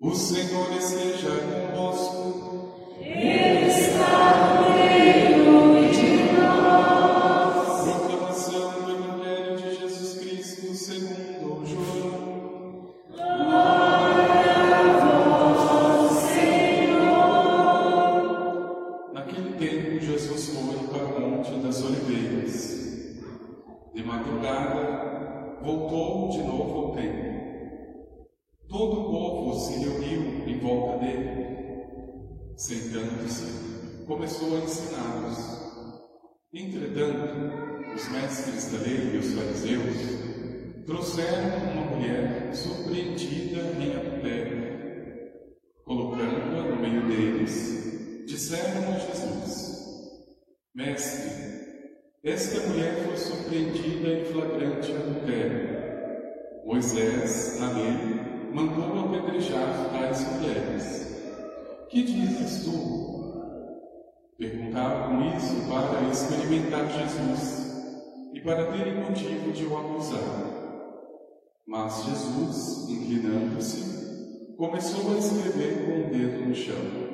O Senhor esteja convosco. Ele disseram a Jesus: Mestre, esta mulher foi surpreendida em flagrante adultério. Moisés, na lei, mandou apedrejar tais mulheres. Que dizes tu? Perguntavam isso para experimentar Jesus e para terem motivo de o acusar. Mas Jesus, inclinando-se, começou a escrever com o dedo no chão.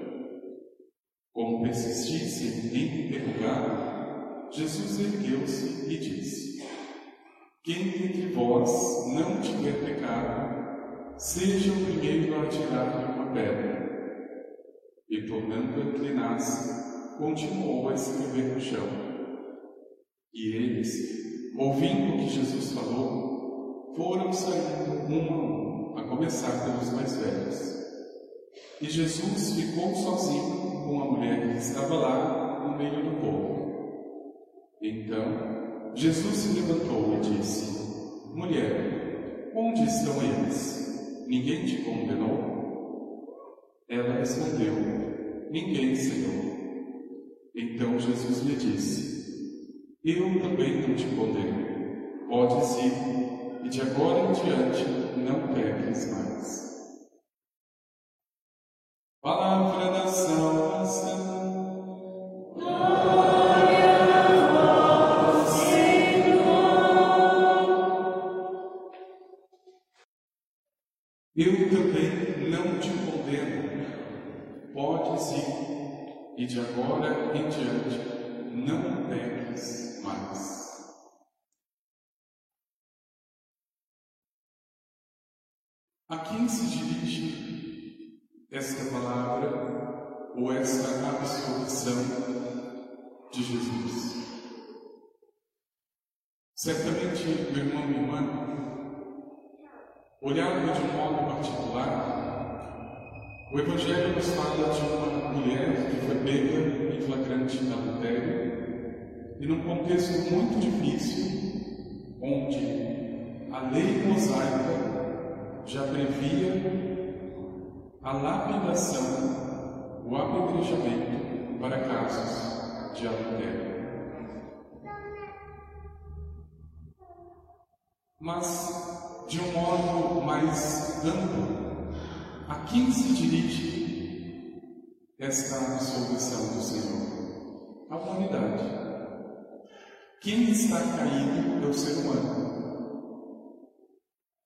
Como persistissem em interrogar, Jesus ergueu-se e disse: Quem entre vós não tiver pecado, seja o primeiro a atirar-lhe uma pedra. E tornando a inclinar-se, continuou a escrever no chão. E eles, ouvindo o que Jesus falou, foram saindo um a um, a começar pelos mais velhos. E Jesus ficou sozinho com a mulher que estava lá no meio do povo. Então, Jesus se levantou e disse: Mulher, onde estão eles? Ninguém te condenou? Ela respondeu: Ninguém, Senhor. Então Jesus lhe disse: Eu também não te condeno. Podes ir, e de agora em diante não peques mais. E de agora em diante não peques mais. A quem se dirige esta palavra ou esta absolução de Jesus? Certamente, meu irmão e irmã, olhado de um modo particular, o Evangelho nos fala de uma mulher que foi pega em flagrante adultério e num contexto muito difícil, onde a lei mosaica já previa a lapidação, o apedrejamento para casos de adultério. Mas, de um modo mais amplo, a quem se dirige esta absolvição do Senhor? A humanidade. Quem está caído é o ser humano.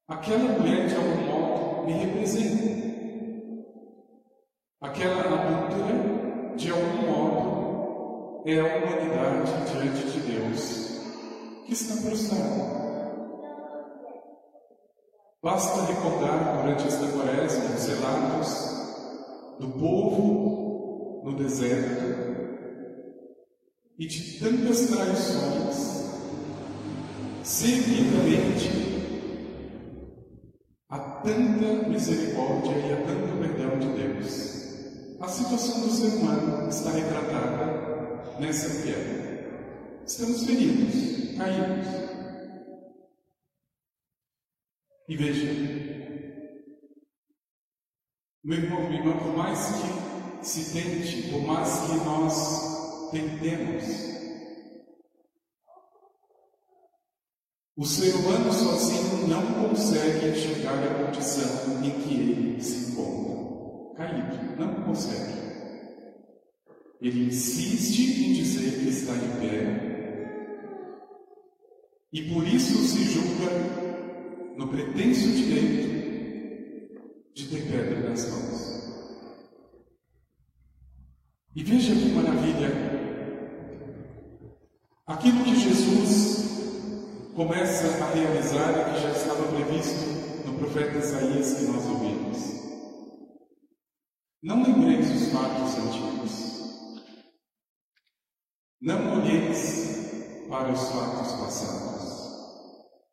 Aquela mulher, de algum modo, me representa. Aquela adúltera, de algum modo, é a humanidade diante de Deus, que está prostrada. Basta recordar durante esta quaresma os relatos do povo no deserto e de tantas traições, seguidamente a tanta misericórdia e a tanto perdão de Deus. A situação do ser humano está retratada nessa mulher. Estamos feridos, caídos. E veja, meu irmão, minha por mais que se tente, por mais que nós tentemos, o ser humano sozinho não consegue enxergar a condição em que ele se encontra. Caído, não consegue. Ele insiste em dizer que está em pé, e por isso se julga no pretenso direito de ter pedra nas mãos. E veja que maravilha! Aquilo que Jesus começa a realizar e que já estava previsto no profeta Isaías que nós ouvimos. Não lembreis os fatos antigos. Não olheis para os fatos passados.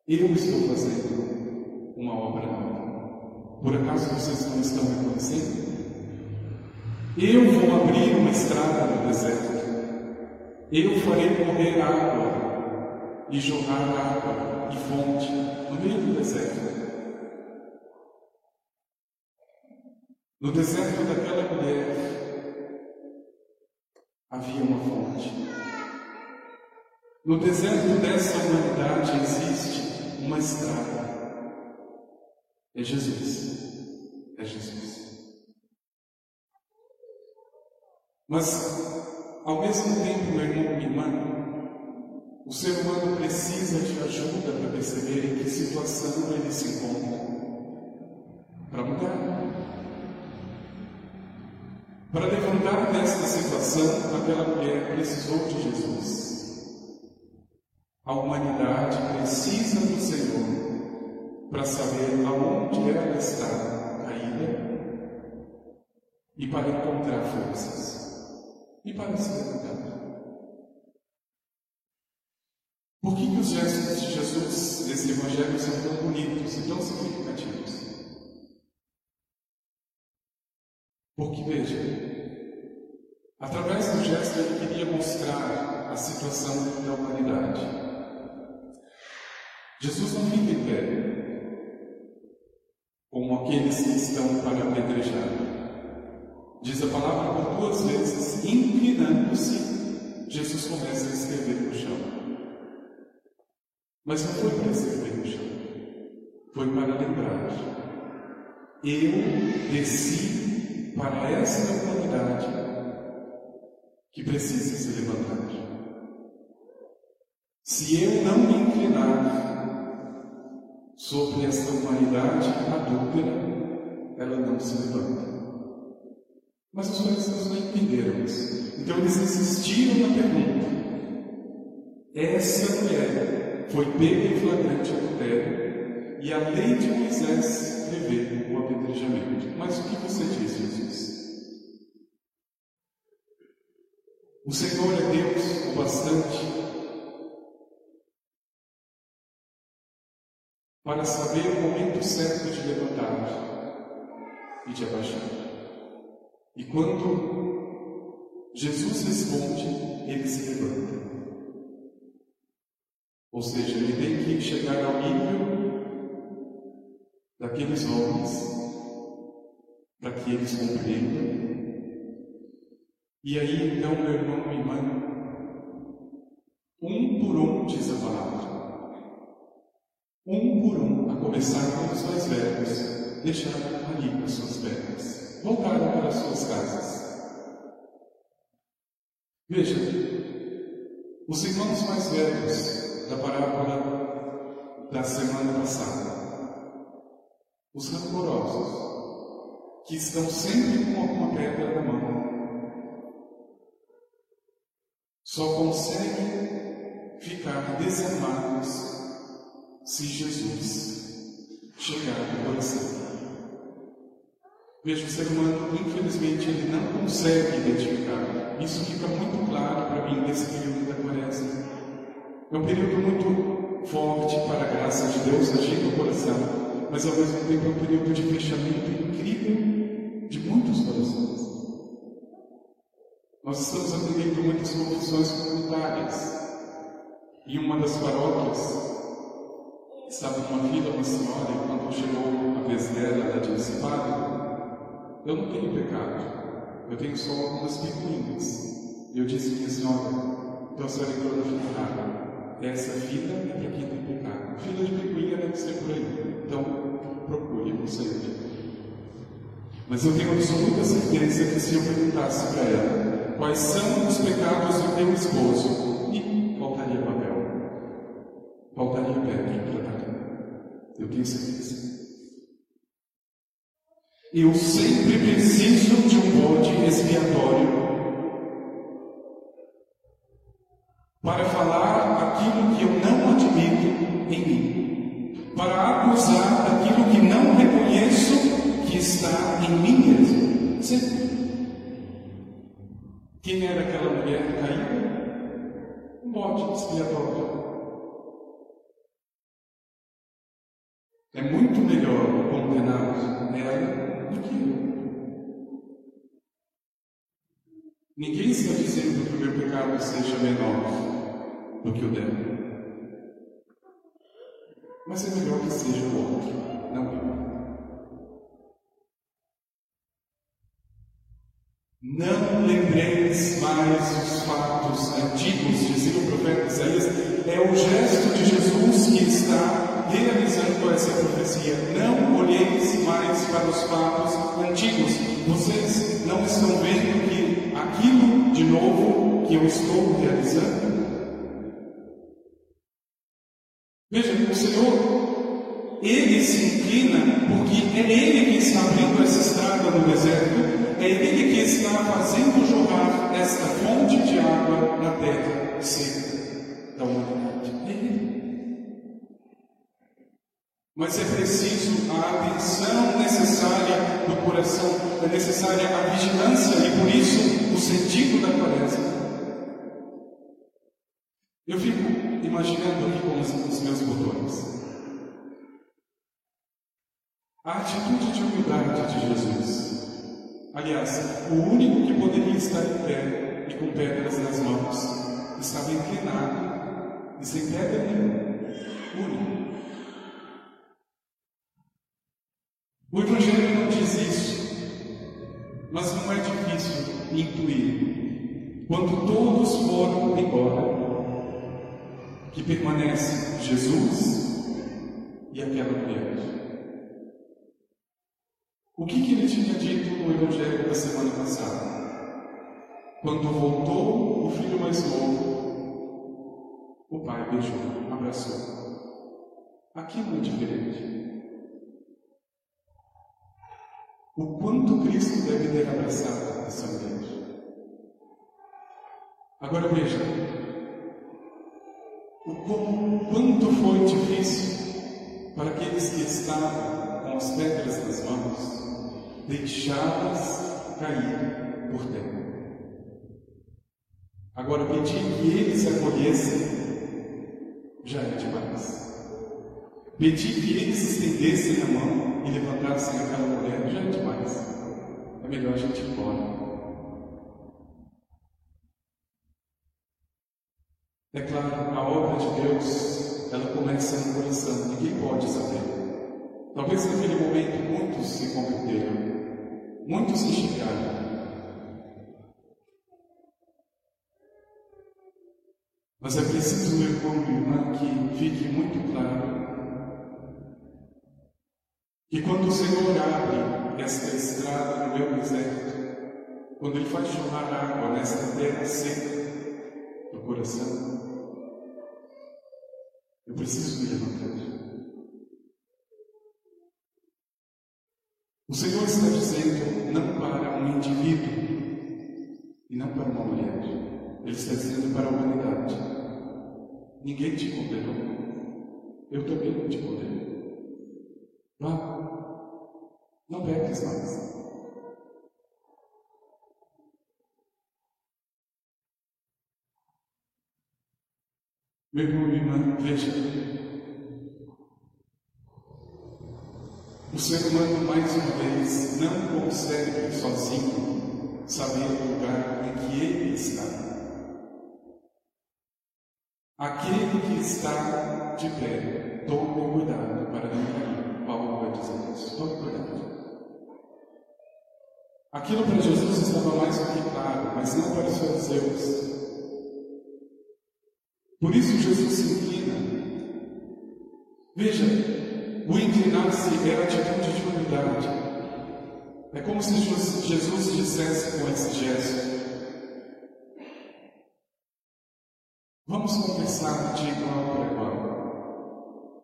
Eu estou fazendo uma obra nova. Por acaso vocês não estão reconhecendo? Eu vou abrir uma estrada no deserto. Eu farei correr água e jogar água e fonte no meio do deserto. No deserto daquela mulher havia uma fonte. No deserto dessa humanidade existe uma estrada. É Jesus. É Jesus. Mas, ao mesmo tempo, meu irmão e irmã, o ser humano precisa de ajuda para perceber em que situação ele se encontra. Para mudar. Para levantar desta situação, aquela mulher precisou de Jesus. A humanidade precisa do Senhor para saber aonde ela está caída e para encontrar forças e para se levantar. Por que, que os gestos de Jesus nesse Evangelho são tão bonitos e tão significativos? Porque, veja, através do gesto ele queria mostrar a situação da humanidade. Jesus não fica em pé, como aqueles que estão para apedrejar. Diz a palavra por duas vezes, inclinando-se, Jesus começa a escrever no chão. Mas não foi para escrever no chão, foi para lembrar. Eu desci para essa humanidade que precisa se levantar. Se eu não me inclinar sobre esta humanidade adúltera, ela não se levanta. Mas os fariseus não entenderam isso. Então eles insistiram na pergunta. Essa mulher foi pega em flagrante adultério e a lei de Moisés prevê o apedrejamento. Mas o que você diz, Jesus? O Senhor é Deus o bastante para saber o momento certo de levantar e de abaixar. E quando Jesus responde, ele se levanta. Ou seja, ele tem que chegar ao nível daqueles homens para que eles compreendam. E aí, então, meu irmão e irmã, um por um, diz a palavra, um por um, a começar pelos mais velhos, deixaram ali as suas pernas voltaram para suas casas. Veja, os irmãos mais velhos da parábola da semana passada, os rancorosos, que estão sempre com alguma pedra na mão, só conseguem ficar desarmados se Jesus chegar no coração. Veja, o ser humano, infelizmente, ele não consegue identificar. Isso fica muito claro para mim nesse período da quaresma. É um período muito forte para a graça de Deus agir no coração, mas ao mesmo tempo é um período de fechamento incrível de muitos corações. Nós estamos atendendo muitas confissões comunitárias. Em uma das paróquias, estava uma filha, uma senhora, e quando chegou a vez dela, ela disse: Padre, eu não tenho pecado, eu tenho só algumas picuinhas. Eu disse, minha senhora, então a senhora entrou na errada. Essa fila é para quem tem pecado. Fila de picuinha deve ser por aí. Então, procure, não sei Mas eu tenho absoluta certeza que se eu perguntasse para ela quais são os pecados do teu esposo, Eu sempre preciso de um bode expiatório para falar aquilo que eu não admito em mim, para acusar aquilo que não reconheço que está em mim mesmo. Sempre. Quem era aquela mulher caída? Um bode expiatório. É muito melhor condenar ela do que eu. Ninguém está dizendo que o meu pecado seja menor do que o dela. Mas é melhor que seja o outro, não eu. Não lembreis mais os fatos antigos, dizia o profeta Isaías. É o gesto de Jesus que está realizando essa profecia. Não olheis mais para os fatos antigos. Vocês não estão vendo que aquilo de novo que eu estou realizando? Veja, o Senhor, Ele se inclina porque é Ele que está abrindo essa estrada no deserto é Ele que está fazendo jorrar esta fonte de água na terra seca da humanidade. É Ele. Mas é preciso a atenção necessária do coração, é necessária a vigilância e por isso o sentido da quaresma. Eu fico imaginando aqui com os meus botões. A atitude de humildade de Jesus Aliás, o único que poderia estar em pé e com pedras nas mãos estava inclinado e sem pedra nenhuma. Único. O Evangelho não diz isso, mas não é difícil intuir. Quando todos foram embora, que permanece Jesus e aquela mulher. O que, que ele tinha dito no Evangelho da semana passada? Quando voltou o filho mais novo, o pai beijou, abraçou. Aqui não é diferente. O quanto Cristo deve ter abraçado essa mulher. Agora veja, o quanto foi difícil para aqueles que estavam com as pedras nas mãos deixadas cair por terra. Agora, pedir que eles acolhessem já é demais. Pedir que eles estendessem a mão e levantassem aquela mulher já é demais. É melhor a gente ir embora. É claro, a obra de Deus, ela começa no coração, ninguém pode saber. Talvez naquele momento muitos se converteram, Muitos se chegaram. Mas é preciso, meu irmão e irmã, que fique muito claro que quando o Senhor abre esta estrada no meu deserto, quando Ele faz jorrar água nesta terra seca do coração, eu preciso me levantar. O Senhor está dizendo não para um indivíduo e não para uma mulher. Ele está dizendo para a humanidade. Ninguém te condenou. Eu também não te condeno. Vá. Peques mais. Meu irmão irmã, veja. O ser humano, mais uma vez, não consegue sozinho saber o lugar em que ele está. Aquele que está de pé, tome cuidado para não cair. Paulo vai dizer isso. Tome cuidado. Aquilo para Jesus estava mais do que claro, mas não para os fariseus. Por isso Jesus se inclina. Veja, o inclinar-se é a atitude de humildade. É como se Jesus dissesse com esse gesto: Vamos conversar de igual para igual.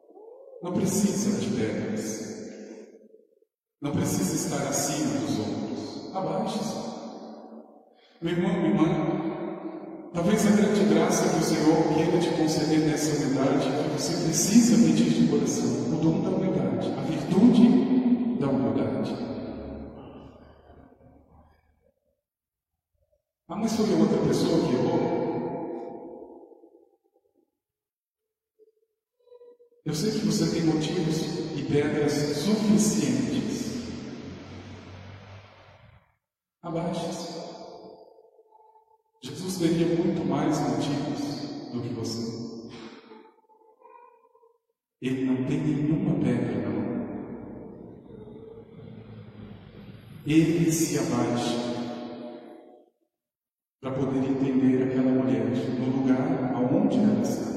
Não precisa de pedras. Não precisa estar acima dos outros. Abaixe-se. Meu irmão, minha irmã, talvez a grande graça que o Senhor queira te conceder nessa humildade é que você precisa pedir de coração o dom da humildade, a virtude da humildade. Ah, mas foi outra pessoa que errou? Eu sei que você tem motivos e pedras suficientes. Abaixe-se. Jesus teria muito mais motivos do que você. Ele não tem nenhuma pedra na mão. Ele se abaixa para poder entender aquela mulher no lugar aonde ela está.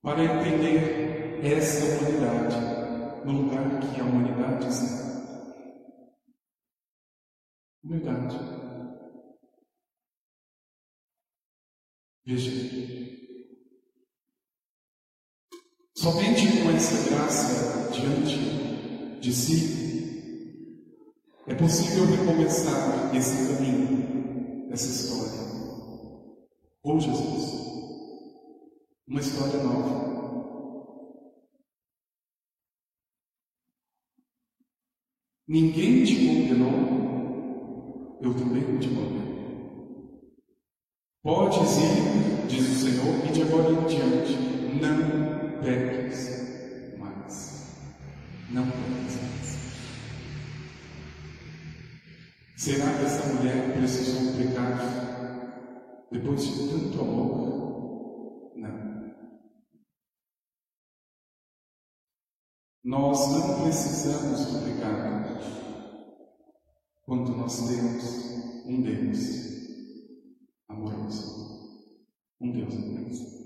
Para entender essa humanidade no lugar que a humanidade está. Humildade. Veja, somente com essa graça diante de si é possível recomeçar esse caminho, essa história. Com Jesus. Uma história nova. Ninguém te condenou, eu também te condeno. Podes ir, diz o Senhor, e de agora em diante não peques mais. Não peques mais. Será que essa mulher precisou pecar depois de tanto amor? Não. Nós não precisamos do pecado quando nós temos um Deus amoroso. Um Deus amoroso.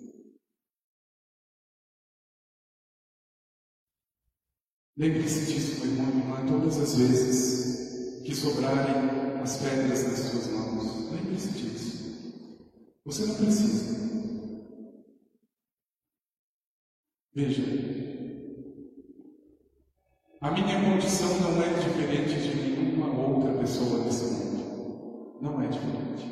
Lembre-se disso, meu irmão e irmã, todas as vezes que sobrarem as pedras nas suas mãos. Lembre-se disso. Você não precisa. Veja, a minha condição não é diferente de nenhuma outra pessoa nesse mundo. Não é diferente.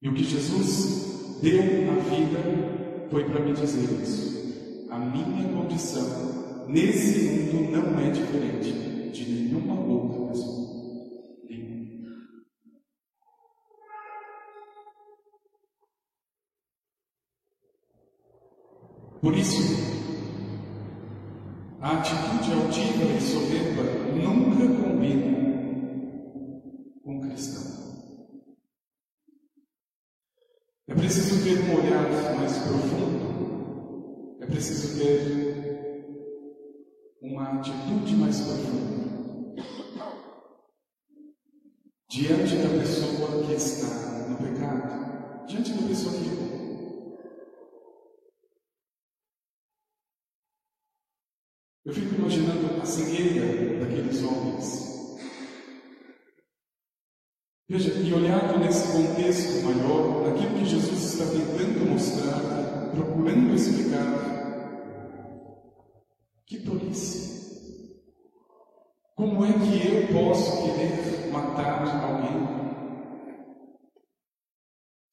E o que Jesus deu na vida foi para me dizer isso. A minha condição nesse mundo não é diferente de nenhuma outra pessoa. Por isso, atitude altiva e soberba nunca combina com um cristão. É preciso ter um olhar mais profundo. É preciso ter uma atitude mais profunda. Diante da pessoa que está no pecado, diante da pessoa que Eu fico imaginando a cegueira daqueles homens Veja, e olhado nesse contexto maior, naquilo que Jesus está tentando mostrar, procurando explicar, que tolice! Como é que eu posso querer matar alguém?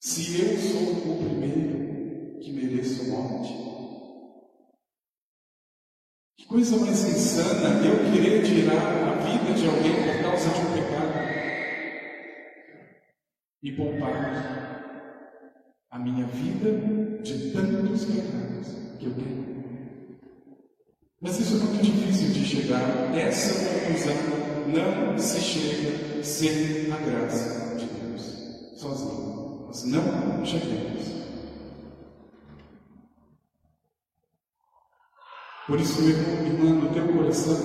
Se eu sou o primeiro que mereço morte? Coisa mais insana eu querer tirar a vida de alguém por causa de um pecado e poupar a minha vida de tantos pecados que eu tenho. Mas isso é muito difícil de chegar. Essa conclusão não se chega sem a graça de Deus, sozinho. Nós não chegamos. Por isso, meu irmão, irmã, no teu coração,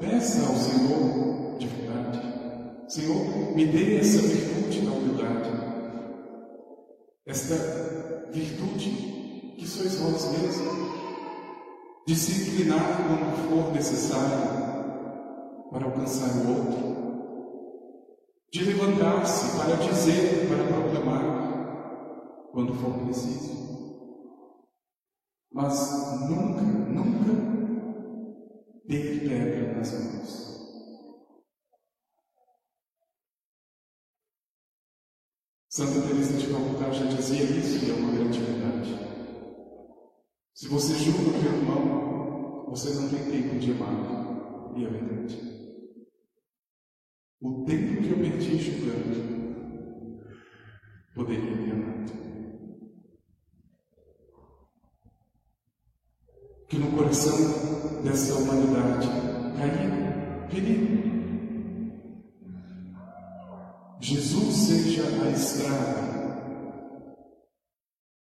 peça ao Senhor de verdade. Senhor, me dê essa virtude da humildade, esta virtude que sois vós mesmos, de se inclinar quando for necessário para alcançar o outro, de levantar-se para dizer, para proclamar quando for preciso, mas nunca, nunca ter pedra nas mãos. Santa Teresa de Calcutá já dizia isso e é uma grande verdade. Se você julga o teu irmão, você não tem tempo de amar. E é verdade. O tempo que eu perdi julgando poderia me amar. Que coração dessa humanidade caia perigo Jesus seja a estrada.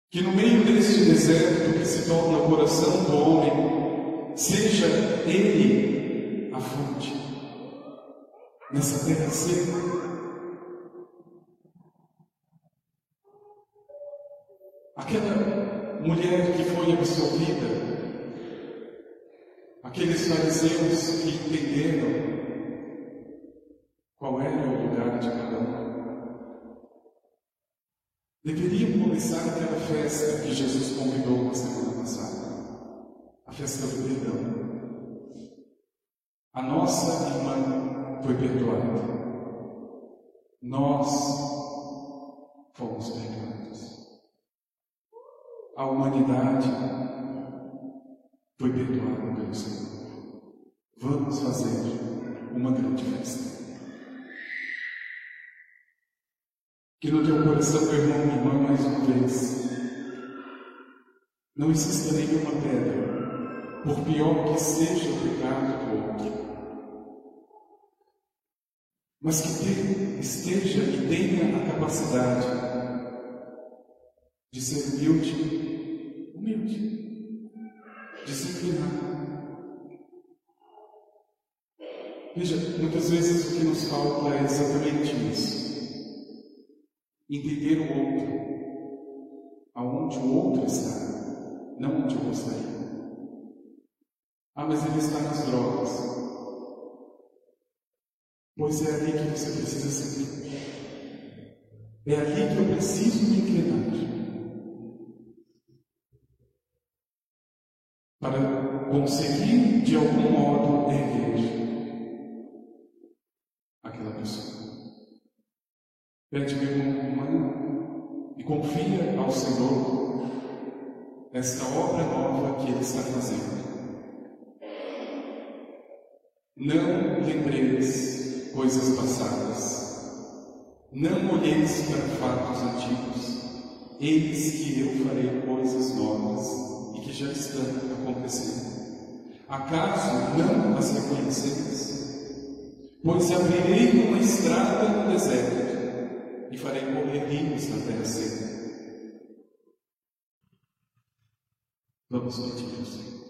Que no meio deste deserto que se torna o coração do homem, seja Ele a fonte. Nessa terra seca. Aquela mulher que foi absolvida, aqueles fariseus que entenderam qual era o lugar de cada um. Deveriam começar aquela festa que Jesus convidou na semana passada, a festa do perdão. A nossa irmã foi perdoada. Nós fomos perdoados. A humanidade foi perdoada pelo Senhor. Vamos fazer uma grande festa. Que no teu coração, meu irmão, minha irmã, mais uma vez, não exista nenhuma pedra, por pior que seja o pecado do outro, mas que esteja e tenha a capacidade de ser humilde, humilde, Veja, muitas vezes o que nos falta é exatamente isso entender o outro, aonde o outro está, não onde eu gostaria. Ah, mas ele está nas drogas. Pois é ali que você precisa se É ali que eu preciso me inclinar. Para conseguir, de algum modo, erguer aquela pessoa. Pede, meu irmão, irmã, e confia ao Senhor esta obra nova que Ele está fazendo. Não lembreis coisas passadas, não olheis para fatos antigos, eis que eu farei coisas novas e que já estão acontecendo. Acaso não as reconheceis? Pois abrirei uma estrada no deserto e farei correr rios na terra seca. Vamos pedir ao Senhor.